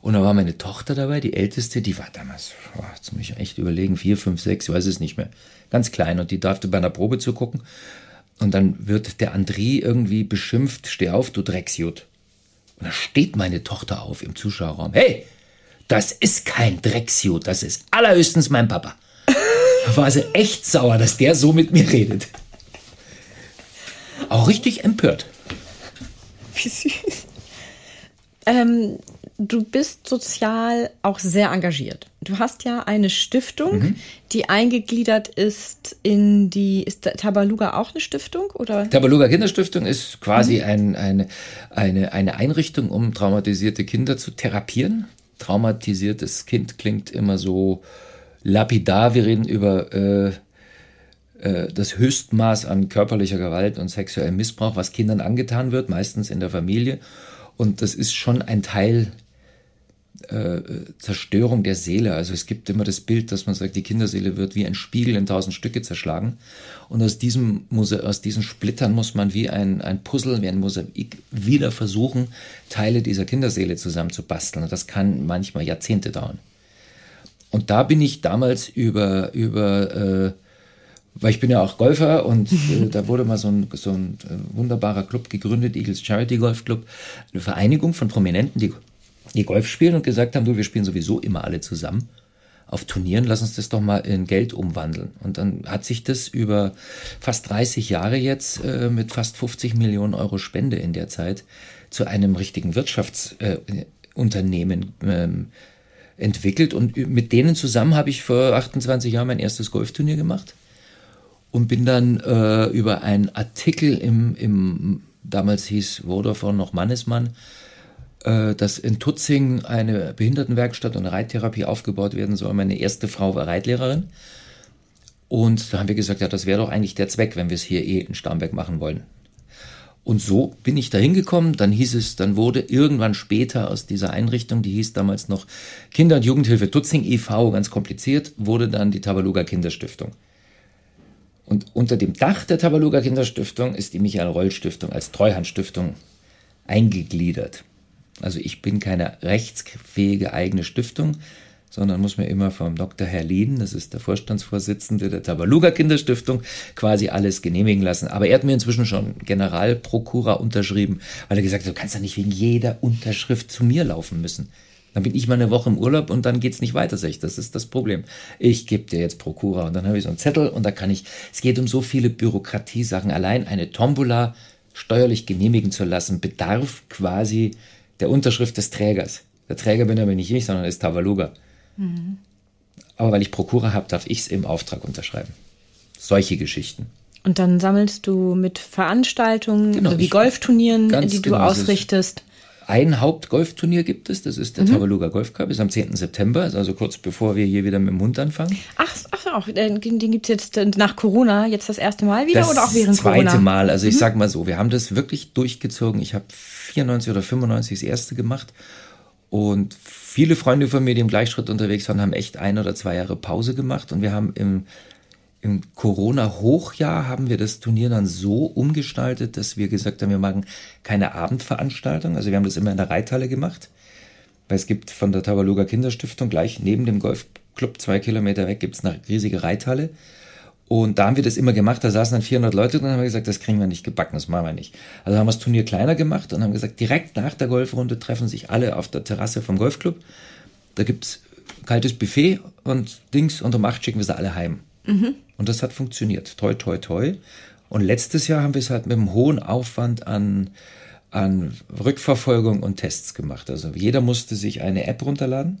Und da war meine Tochter dabei, die älteste, die war damals, oh, jetzt muss ich echt überlegen, vier, fünf, sechs, ich weiß es nicht mehr. Ganz klein und die darfte bei einer Probe zugucken. Und dann wird der André irgendwie beschimpft, steh auf, du Drecksjut. Und da steht meine Tochter auf im Zuschauerraum. Hey, das ist kein Drecksjut, das ist allerhöchstens mein Papa. Da war sie echt sauer, dass der so mit mir redet. Auch richtig empört. Wie süß. Ähm, du bist sozial auch sehr engagiert. Du hast ja eine Stiftung, mhm. die eingegliedert ist in die, ist Tabaluga auch eine Stiftung? Oder? Tabaluga Kinderstiftung ist quasi mhm. ein, eine, eine, eine Einrichtung, um traumatisierte Kinder zu therapieren. Traumatisiertes Kind klingt immer so lapidar. Wir reden über äh, äh, das Höchstmaß an körperlicher Gewalt und sexuellem Missbrauch, was Kindern angetan wird, meistens in der Familie. Und das ist schon ein Teil äh, Zerstörung der Seele. Also es gibt immer das Bild, dass man sagt, die Kinderseele wird wie ein Spiegel in tausend Stücke zerschlagen. Und aus diesem, aus diesen Splittern muss man wie ein, ein Puzzle, wie ein Mosaik wieder versuchen, Teile dieser Kinderseele zusammenzubasteln. Und das kann manchmal Jahrzehnte dauern. Und da bin ich damals über, über äh, weil ich bin ja auch Golfer und äh, da wurde mal so ein, so ein äh, wunderbarer Club gegründet, Eagles Charity Golf Club, eine Vereinigung von Prominenten, die die Golf spielen und gesagt haben, du, wir spielen sowieso immer alle zusammen auf Turnieren, lass uns das doch mal in Geld umwandeln. Und dann hat sich das über fast 30 Jahre jetzt äh, mit fast 50 Millionen Euro Spende in der Zeit zu einem richtigen Wirtschaftsunternehmen äh, ähm, entwickelt. Und mit denen zusammen habe ich vor 28 Jahren mein erstes Golfturnier gemacht und bin dann äh, über einen Artikel im, im damals hieß Vodafone noch Mannesmann, dass in Tutzing eine Behindertenwerkstatt und Reittherapie aufgebaut werden soll. Meine erste Frau war Reitlehrerin. Und da haben wir gesagt, ja, das wäre doch eigentlich der Zweck, wenn wir es hier eh in Starnberg machen wollen. Und so bin ich da hingekommen. Dann hieß es, dann wurde irgendwann später aus dieser Einrichtung, die hieß damals noch Kinder- und Jugendhilfe Tutzing e.V., ganz kompliziert, wurde dann die Tabaluga Kinderstiftung. Und unter dem Dach der Tabaluga Kinderstiftung ist die Michael Roll Stiftung als Treuhandstiftung eingegliedert. Also ich bin keine rechtsfähige eigene Stiftung, sondern muss mir immer vom Dr. Herlin, das ist der Vorstandsvorsitzende der Tabaluga Kinderstiftung, quasi alles genehmigen lassen. Aber er hat mir inzwischen schon Generalprokura unterschrieben, weil er gesagt hat, du kannst ja nicht wegen jeder Unterschrift zu mir laufen müssen. Dann bin ich mal eine Woche im Urlaub und dann geht's nicht weiter, sag ich. Das ist das Problem. Ich gebe dir jetzt Prokura und dann habe ich so einen Zettel und da kann ich, es geht um so viele Bürokratiesachen. Allein eine Tombola steuerlich genehmigen zu lassen, bedarf quasi der Unterschrift des Trägers. Der Träger bin aber nicht ich, sondern ist Tavaluga. Mhm. Aber weil ich Prokura habe, darf ich es im Auftrag unterschreiben. Solche Geschichten. Und dann sammelst du mit Veranstaltungen, genau, also wie Golfturnieren, die du genau, ausrichtest. Ein Hauptgolfturnier gibt es, das ist der mhm. Tabaluga Golf Cup, ist am 10. September, also kurz bevor wir hier wieder mit dem Hund anfangen. Ach, ach auch, den, gibt es jetzt äh, nach Corona jetzt das erste Mal wieder das oder auch während Corona? Das zweite Mal, also ich mhm. sag mal so, wir haben das wirklich durchgezogen. Ich habe 94 oder 95 das erste gemacht und viele Freunde von mir, die im Gleichschritt unterwegs waren, haben echt ein oder zwei Jahre Pause gemacht und wir haben im im Corona-Hochjahr haben wir das Turnier dann so umgestaltet, dass wir gesagt haben, wir machen keine Abendveranstaltung. Also wir haben das immer in der Reithalle gemacht. Weil es gibt von der Tabaluga Kinderstiftung gleich neben dem Golfclub zwei Kilometer weg gibt es eine riesige Reithalle. Und da haben wir das immer gemacht. Da saßen dann 400 Leute und dann haben wir gesagt, das kriegen wir nicht gebacken, das machen wir nicht. Also haben wir das Turnier kleiner gemacht und haben gesagt, direkt nach der Golfrunde treffen sich alle auf der Terrasse vom Golfclub. Da gibt es kaltes Buffet und Dings und um acht schicken wir sie alle heim. Mhm. Und das hat funktioniert. Toi, toi, toi. Und letztes Jahr haben wir es halt mit einem hohen Aufwand an, an Rückverfolgung und Tests gemacht. Also jeder musste sich eine App runterladen.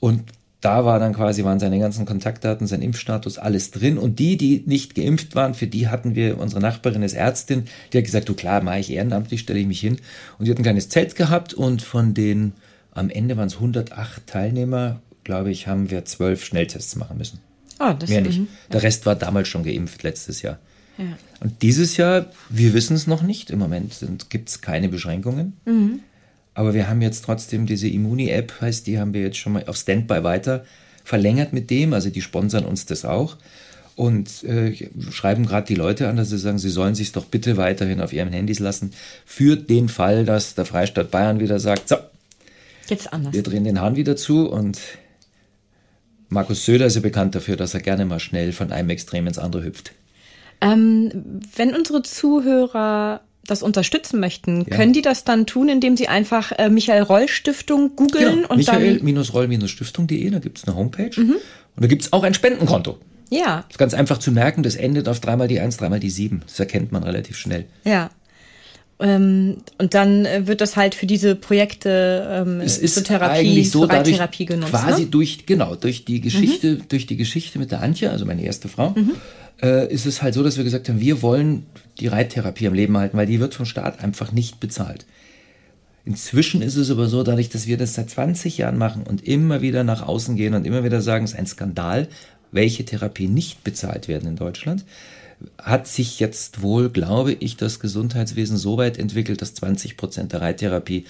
Und da war dann quasi, waren seine ganzen Kontaktdaten, sein Impfstatus, alles drin. Und die, die nicht geimpft waren, für die hatten wir, unsere Nachbarin ist Ärztin, die hat gesagt, du klar, mache ich ehrenamtlich, stelle ich mich hin. Und die hat ein kleines Zelt gehabt und von den, am Ende waren es 108 Teilnehmer, glaube ich, haben wir zwölf Schnelltests machen müssen. Ah, das Mehr nicht. Mhm. Der Rest war damals schon geimpft, letztes Jahr. Ja. Und dieses Jahr, wir wissen es noch nicht. Im Moment gibt es keine Beschränkungen. Mhm. Aber wir haben jetzt trotzdem diese Immuni-App, heißt die, haben wir jetzt schon mal auf Standby weiter verlängert mit dem. Also die sponsern uns das auch. Und äh, schreiben gerade die Leute an, dass sie sagen, sie sollen sich doch bitte weiterhin auf ihren Handys lassen. Für den Fall, dass der Freistaat Bayern wieder sagt, so, jetzt anders. Wir drehen den Hahn wieder zu und Markus Söder ist ja bekannt dafür, dass er gerne mal schnell von einem Extrem ins andere hüpft. Ähm, wenn unsere Zuhörer das unterstützen möchten, ja. können die das dann tun, indem sie einfach äh, Michael Roll Stiftung googeln genau. und Michael-Roll-Stiftung.de, da gibt es eine Homepage mhm. und da gibt es auch ein Spendenkonto. Ja. Das ist ganz einfach zu merken, das endet auf dreimal die eins, dreimal die sieben. Das erkennt man relativ schnell. Ja. Ähm, und dann äh, wird das halt für diese Projekte ähm, es ist zur Therapie, eigentlich so dadurch Therapie genutzt. Quasi ne? durch, genau, durch die Geschichte, mhm. durch die Geschichte mit der Antje, also meine erste Frau, mhm. äh, ist es halt so, dass wir gesagt haben, wir wollen die Reittherapie am Leben halten, weil die wird vom Staat einfach nicht bezahlt. Inzwischen ist es aber so, dadurch, dass wir das seit 20 Jahren machen und immer wieder nach außen gehen und immer wieder sagen, es ist ein Skandal, welche Therapien nicht bezahlt werden in Deutschland, hat sich jetzt wohl, glaube ich, das Gesundheitswesen so weit entwickelt, dass 20 Prozent der Reittherapie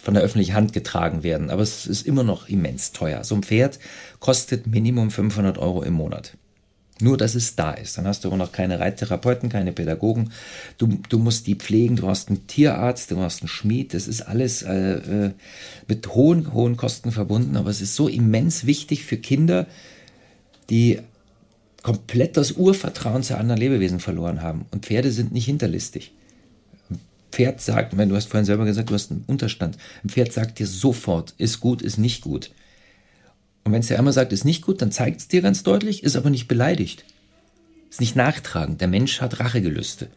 von der öffentlichen Hand getragen werden. Aber es ist immer noch immens teuer. So ein Pferd kostet Minimum 500 Euro im Monat. Nur, dass es da ist. Dann hast du auch noch keine Reittherapeuten, keine Pädagogen. Du, du musst die pflegen, du hast einen Tierarzt, du hast einen Schmied. Das ist alles äh, äh mit hohen, hohen Kosten verbunden. Aber es ist so immens wichtig für Kinder, die komplett das Urvertrauen zu anderen Lebewesen verloren haben. Und Pferde sind nicht hinterlistig. Ein Pferd sagt, meine, du hast vorhin selber gesagt, du hast einen Unterstand. Ein Pferd sagt dir sofort, ist gut, ist nicht gut. Und wenn es dir einmal sagt, ist nicht gut, dann zeigt es dir ganz deutlich, ist aber nicht beleidigt. Ist nicht nachtragend. Der Mensch hat Rachegelüste.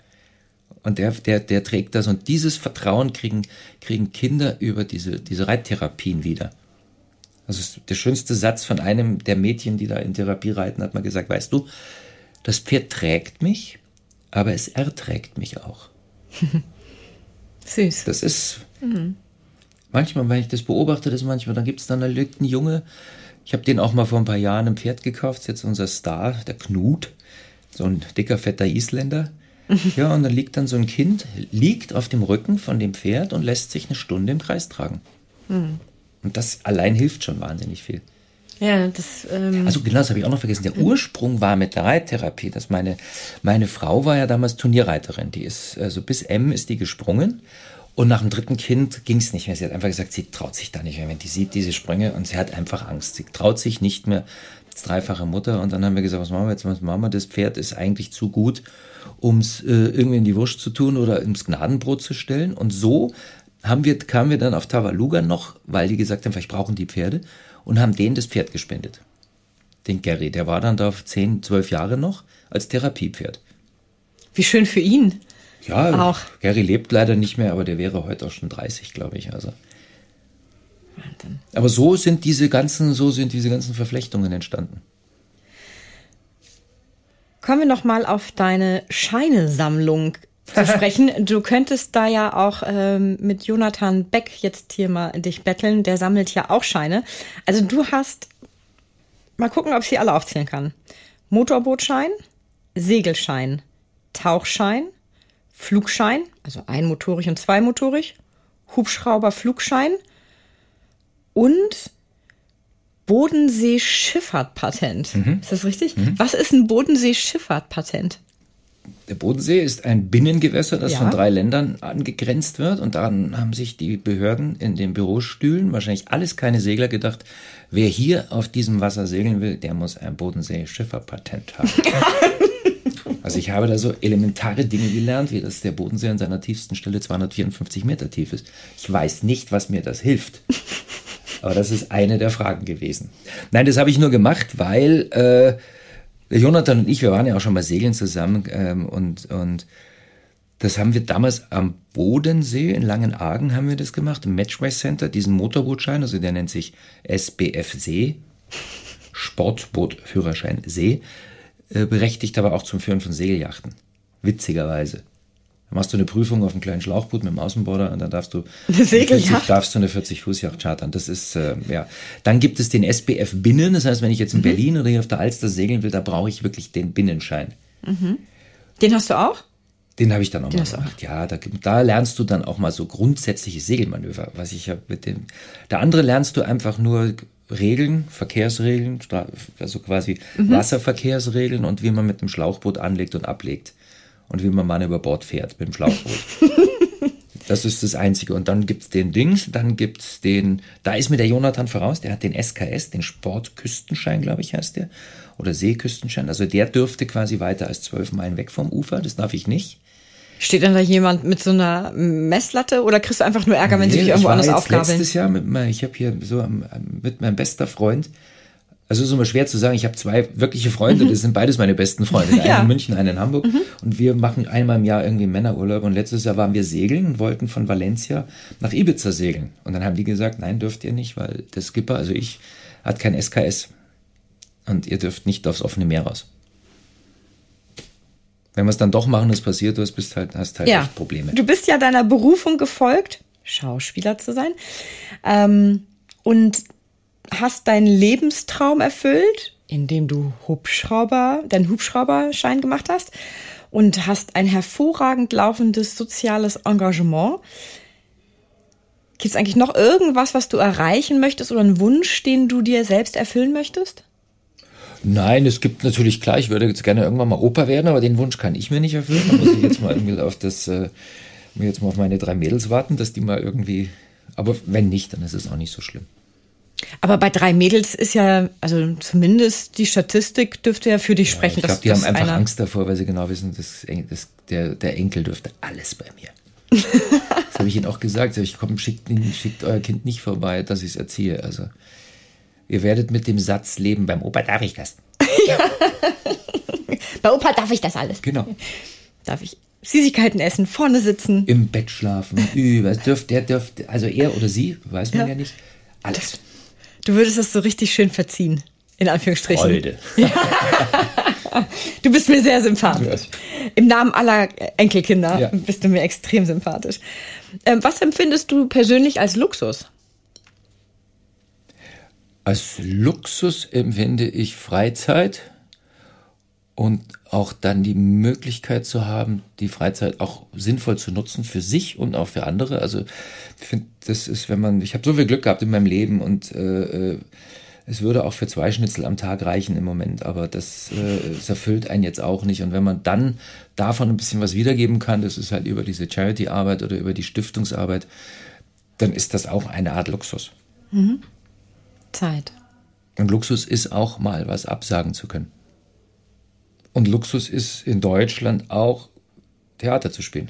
Und der, der, der trägt das. Und dieses Vertrauen kriegen, kriegen Kinder über diese, diese Reittherapien wieder. Also der schönste Satz von einem der Mädchen, die da in Therapie reiten, hat mal gesagt, weißt du, das Pferd trägt mich, aber es erträgt mich auch. Süß. Das ist mhm. manchmal, wenn ich das beobachte, das manchmal, dann gibt es dann einen Junge, Ich habe den auch mal vor ein paar Jahren im Pferd gekauft. Das ist jetzt unser Star, der Knut. So ein dicker, fetter Isländer. Ja, und dann liegt dann so ein Kind, liegt auf dem Rücken von dem Pferd und lässt sich eine Stunde im Kreis tragen. Mhm. Und das allein hilft schon wahnsinnig viel. Ja, das. Ähm also genau, das habe ich auch noch vergessen. Der Ursprung war mit der Reittherapie. Dass meine, meine Frau war ja damals Turnierreiterin. Die ist, also bis M ist die gesprungen. Und nach dem dritten Kind ging es nicht mehr. Sie hat einfach gesagt, sie traut sich da nicht mehr, wenn die sieht diese Sprünge und sie hat einfach Angst. Sie traut sich nicht mehr als dreifache Mutter. Und dann haben wir gesagt, was machen wir jetzt? Was machen wir? Das Pferd ist eigentlich zu gut um es äh, irgendwie in die Wurst zu tun oder ins Gnadenbrot zu stellen. Und so haben wir, kamen wir dann auf Tavaluga noch, weil die gesagt haben, vielleicht brauchen die Pferde und haben denen das Pferd gespendet. Den Gary, der war dann da 10, 12 Jahre noch als Therapiepferd. Wie schön für ihn. Ja, auch. Gary lebt leider nicht mehr, aber der wäre heute auch schon 30, glaube ich. Also. Aber so sind diese ganzen, so sind diese ganzen Verflechtungen entstanden. Kommen wir noch mal auf deine Scheinesammlung zu sprechen. Du könntest da ja auch ähm, mit Jonathan Beck jetzt hier mal dich betteln. Der sammelt ja auch Scheine. Also du hast, mal gucken, ob ich sie alle aufzählen kann. Motorbootschein, Segelschein, Tauchschein, Flugschein, also einmotorig und zweimotorig, Hubschrauber-Flugschein und Bodensee-Schifffahrt-Patent. Mhm. Ist das richtig? Mhm. Was ist ein Bodensee-Schifffahrt-Patent? Der Bodensee ist ein Binnengewässer, das ja. von drei Ländern angegrenzt wird. Und daran haben sich die Behörden in den Bürostühlen, wahrscheinlich alles keine Segler, gedacht, wer hier auf diesem Wasser segeln will, der muss ein Bodensee-Schifferpatent haben. also ich habe da so elementare Dinge gelernt, wie dass der Bodensee an seiner tiefsten Stelle 254 Meter tief ist. Ich weiß nicht, was mir das hilft. Aber das ist eine der Fragen gewesen. Nein, das habe ich nur gemacht, weil äh, Jonathan und ich, wir waren ja auch schon mal segeln zusammen ähm, und, und das haben wir damals am Bodensee in Langenargen haben wir das gemacht, im Matchway Center, diesen Motorbootschein, also der nennt sich SBF See, Sportbootführerschein See, äh, berechtigt aber auch zum Führen von Segelyachten. Witzigerweise. Dann machst du eine Prüfung auf einem kleinen Schlauchboot mit dem Außenborder und dann darfst du, eine 40, darfst du eine 40-Fuß-Yacht chartern. Das ist, äh, ja. Dann gibt es den SBF Binnen. Das heißt, wenn ich jetzt in mhm. Berlin oder hier auf der Alster segeln will, da brauche ich wirklich den Binnenschein. Mhm. Den hast du auch? Den habe ich dann auch Den mal gemacht. Ja, da, da, lernst du dann auch mal so grundsätzliche Segelmanöver. Was ich ja mit dem, der andere lernst du einfach nur Regeln, Verkehrsregeln, also quasi mhm. Wasserverkehrsregeln und wie man mit dem Schlauchboot anlegt und ablegt und wie man Mann über Bord fährt mit dem Schlauchboot. das ist das Einzige. Und dann gibt es den Dings, dann gibt es den, da ist mir der Jonathan voraus, der hat den SKS, den Sportküstenschein, glaube ich, heißt der. Oder Seeküstenschein. Also der dürfte quasi weiter als zwölf Meilen weg vom Ufer, das darf ich nicht. Steht dann da jemand mit so einer Messlatte oder kriegst du einfach nur Ärger, wenn nee, sie dich irgendwo anders aufgabeln? Letztes Jahr mit, ich habe hier so mit meinem bester Freund, also es ist immer schwer zu sagen, ich habe zwei wirkliche Freunde, mhm. das sind beides meine besten Freunde. Einen ja. in München, einen in Hamburg. Mhm. Und wir machen einmal im Jahr irgendwie Männerurlaub. Und letztes Jahr waren wir segeln und wollten von Valencia nach Ibiza segeln. Und dann haben die gesagt, nein, dürft ihr nicht, weil der Skipper, also ich, hat kein SKS. Und ihr dürft nicht aufs offene Meer raus. Wenn wir es dann doch machen, das passiert, du hast, bist halt, hast halt ja. echt Probleme. Du bist ja deiner Berufung gefolgt, Schauspieler zu sein. Ähm, und hast deinen Lebenstraum erfüllt, indem du Hubschrauber, deinen Hubschrauberschein gemacht hast und hast ein hervorragend laufendes soziales Engagement. Gibt es eigentlich noch irgendwas, was du erreichen möchtest oder einen Wunsch, den du dir selbst erfüllen möchtest? Nein, es gibt natürlich klar, ich würde jetzt gerne irgendwann mal Opa werden, aber den Wunsch kann ich mir nicht erfüllen. Da muss ich jetzt mal irgendwie auf das, äh, jetzt mal auf meine drei Mädels warten, dass die mal irgendwie, aber wenn nicht, dann ist es auch nicht so schlimm. Aber bei drei Mädels ist ja, also zumindest die Statistik dürfte ja für dich ja, sprechen. Ich glaube, die haben einfach Angst davor, weil sie genau wissen, dass, dass der, der Enkel dürfte alles bei mir. das habe ich ihnen auch gesagt. Ich komm, schickt, schickt euer Kind nicht vorbei, dass ich es erziehe. Also ihr werdet mit dem Satz leben, beim Opa darf ich das. ja. Bei Opa darf ich das alles. Genau. Darf ich Süßigkeiten essen, vorne sitzen. Im Bett schlafen, über. Dürft, der dürft, also er oder sie, weiß man ja, ja nicht, alles. Du würdest das so richtig schön verziehen. In Anführungsstrichen. Freude. Du bist mir sehr sympathisch. Im Namen aller Enkelkinder ja. bist du mir extrem sympathisch. Ähm, was empfindest du persönlich als Luxus? Als Luxus empfinde ich Freizeit und auch dann die Möglichkeit zu haben, die Freizeit auch sinnvoll zu nutzen für sich und auch für andere. Also ich finde, das ist, wenn man, ich habe so viel Glück gehabt in meinem Leben und äh, äh es würde auch für zwei Schnitzel am Tag reichen im Moment, aber das, äh, das erfüllt einen jetzt auch nicht. Und wenn man dann davon ein bisschen was wiedergeben kann, das ist halt über diese Charity-Arbeit oder über die Stiftungsarbeit, dann ist das auch eine Art Luxus. Mhm. Zeit. Und Luxus ist auch mal was absagen zu können. Und Luxus ist in Deutschland auch Theater zu spielen.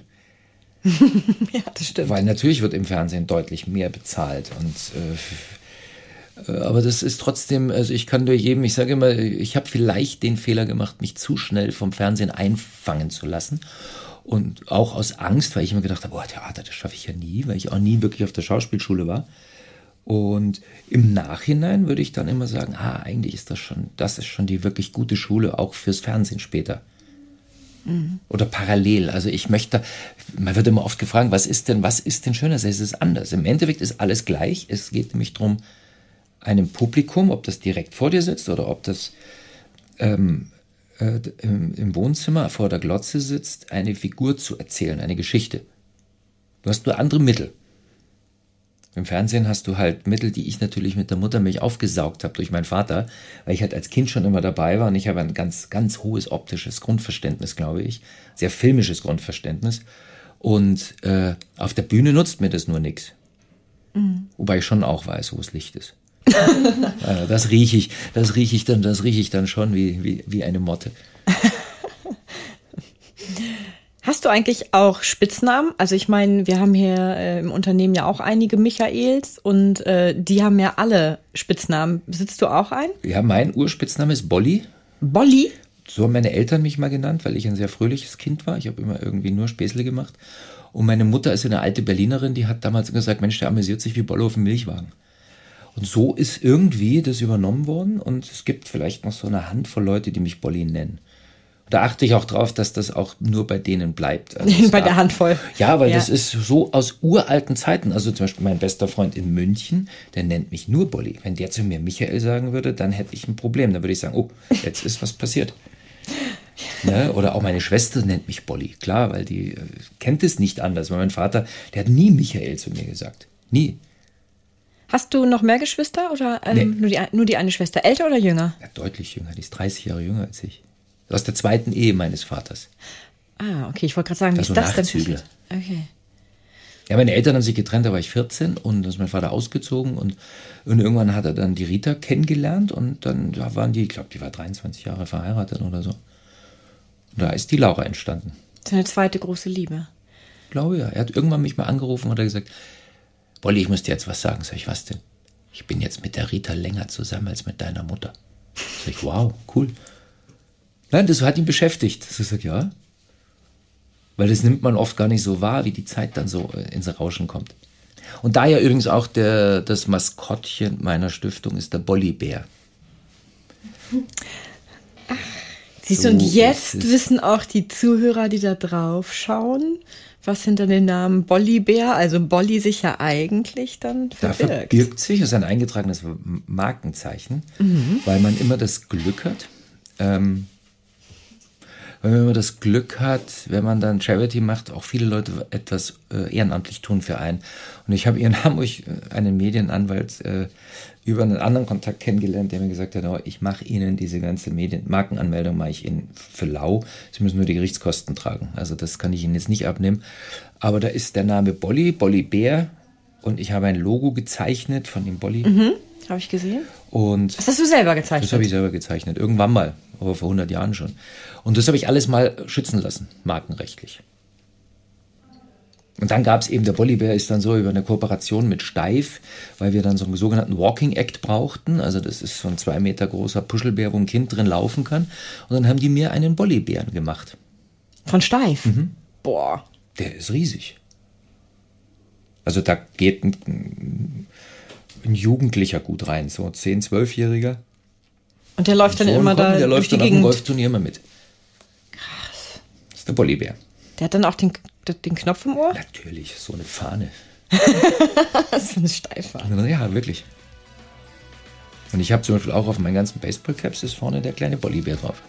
ja, das stimmt. Weil natürlich wird im Fernsehen deutlich mehr bezahlt und äh, äh, aber das ist trotzdem, also ich kann durch jedem, ich sage immer, ich habe vielleicht den Fehler gemacht, mich zu schnell vom Fernsehen einfangen zu lassen. Und auch aus Angst, weil ich immer gedacht habe, boah, Theater, das schaffe ich ja nie, weil ich auch nie wirklich auf der Schauspielschule war. Und im Nachhinein würde ich dann immer sagen, ah, eigentlich ist das schon, das ist schon die wirklich gute Schule, auch fürs Fernsehen später. Mhm. Oder parallel. Also ich möchte, man wird immer oft gefragt, was ist denn, was ist denn schöner? Es ist anders. Im Endeffekt ist alles gleich. Es geht nämlich darum, einem Publikum, ob das direkt vor dir sitzt oder ob das ähm, äh, im, im, Wohnzimmer vor der Glotze sitzt, eine Figur zu erzählen, eine Geschichte. Du hast nur andere Mittel. Im Fernsehen hast du halt Mittel, die ich natürlich mit der Muttermilch aufgesaugt habe durch meinen Vater, weil ich halt als Kind schon immer dabei war und ich habe ein ganz, ganz hohes optisches Grundverständnis, glaube ich. Sehr filmisches Grundverständnis. Und äh, auf der Bühne nutzt mir das nur nichts. Mhm. Wobei ich schon auch weiß, wo das Licht ist. Äh, das rieche ich, das rieche ich dann, das rieche ich dann schon wie, wie, wie eine Motte. Hast du eigentlich auch Spitznamen? Also ich meine, wir haben hier äh, im Unternehmen ja auch einige Michaels und äh, die haben ja alle Spitznamen. Besitzt du auch einen? Ja, mein Urspitzname ist Bolli. Bolli? So haben meine Eltern mich mal genannt, weil ich ein sehr fröhliches Kind war. Ich habe immer irgendwie nur Späßle gemacht. Und meine Mutter ist eine alte Berlinerin, die hat damals gesagt, Mensch, der amüsiert sich wie Bolle auf dem Milchwagen. Und so ist irgendwie das übernommen worden und es gibt vielleicht noch so eine Handvoll Leute, die mich Bolli nennen. Da achte ich auch drauf, dass das auch nur bei denen bleibt. Also bei der Handvoll. Ja, weil ja. das ist so aus uralten Zeiten. Also zum Beispiel mein bester Freund in München, der nennt mich nur Bolli. Wenn der zu mir Michael sagen würde, dann hätte ich ein Problem. Dann würde ich sagen, oh, jetzt ist was passiert. Ne? Oder auch meine Schwester nennt mich Bolli. Klar, weil die äh, kennt es nicht anders. Weil mein Vater, der hat nie Michael zu mir gesagt. Nie. Hast du noch mehr Geschwister oder ähm, nee. nur, die, nur die eine Schwester? Älter oder jünger? Ja, deutlich jünger. Die ist 30 Jahre jünger als ich. Aus der zweiten Ehe meines Vaters. Ah, okay. Ich wollte gerade sagen, wie ist das denn passiert? Okay. Ja, meine Eltern haben sich getrennt, da war ich 14 und dann ist mein Vater ausgezogen und, und irgendwann hat er dann die Rita kennengelernt und dann da waren die, ich glaube, die war 23 Jahre verheiratet oder so. Und da ist die Laura entstanden. Seine zweite große Liebe. Ich glaube ja. Er hat irgendwann mich mal angerufen und hat gesagt, Wolli, ich muss dir jetzt was sagen. Sag ich, was denn? Ich bin jetzt mit der Rita länger zusammen als mit deiner Mutter. Sag ich, wow, cool. Nein, das hat ihn beschäftigt. Das ist ja. Weil das nimmt man oft gar nicht so wahr, wie die Zeit dann so äh, ins Rauschen kommt. Und da ja übrigens auch der, das Maskottchen meiner Stiftung ist der Bollibär. Ach, siehst so du, und jetzt wissen auch die Zuhörer, die da drauf schauen, was hinter dem Namen Bollibär, also Bolli sich ja eigentlich dann verbirgt. Da verbirgt sich, ist ein eingetragenes Markenzeichen, mhm. weil man immer das Glück hat, ähm, weil man immer das Glück hat, wenn man dann Charity macht, auch viele Leute etwas äh, ehrenamtlich tun für einen. Und ich habe hier in Hamburg äh, einen Medienanwalt äh, über einen anderen Kontakt kennengelernt, der mir gesagt hat, oh, ich mache Ihnen diese ganze Medien Markenanmeldung mache ich Ihnen für lau. Sie müssen nur die Gerichtskosten tragen. Also das kann ich Ihnen jetzt nicht abnehmen. Aber da ist der Name Bolli, Bolli Bär und ich habe ein Logo gezeichnet von dem Bolli. Mhm, habe ich gesehen. Und das hast du selber gezeichnet? Das habe ich selber gezeichnet, irgendwann mal, aber vor 100 Jahren schon. Und das habe ich alles mal schützen lassen, markenrechtlich. Und dann gab es eben, der Bolibär ist dann so über eine Kooperation mit Steif, weil wir dann so einen sogenannten Walking Act brauchten. Also das ist so ein zwei Meter großer Puschelbär, wo ein Kind drin laufen kann. Und dann haben die mir einen Bollibären gemacht. Von Steif? Mhm. Boah. Der ist riesig. Also da geht ein, ein Jugendlicher gut rein, so 10-, 12-Jähriger. Und der läuft dann immer da. Der läuft dann auf dem Golfturnier immer mit. Krass. Das ist der Bollibär. Der hat dann auch den den Knopf im Ohr? Natürlich, so eine Fahne. so eine Steifahne. Ja, wirklich. Und ich habe zum Beispiel auch auf meinen ganzen Baseballcaps ist vorne der kleine Bollybär drauf.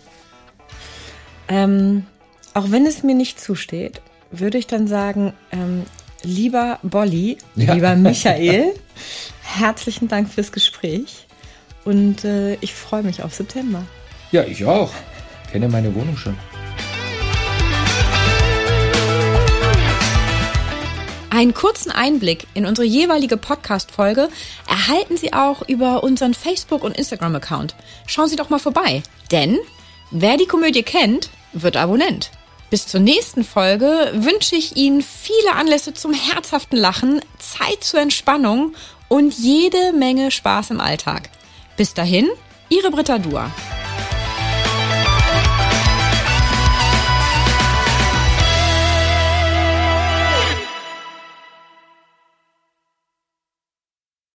Ähm, auch wenn es mir nicht zusteht, würde ich dann sagen, ähm, lieber Bolli, Ja. lieber Michael, herzlichen Dank fürs Gespräch und äh, ich freue mich auf September. Ja, ich auch. Kenne meine Wohnung schon. Einen kurzen Einblick in unsere jeweilige Podcast-Folge erhalten Sie auch über unseren Facebook- und Instagram-Account. Schauen Sie doch mal vorbei, denn wer die Komödie kennt, wird Abonnent. Bis zur nächsten Folge wünsche ich Ihnen viele Anlässe zum herzhaften Lachen, Zeit zur Entspannung und jede Menge Spaß im Alltag. Bis dahin, Ihre Britta Dua.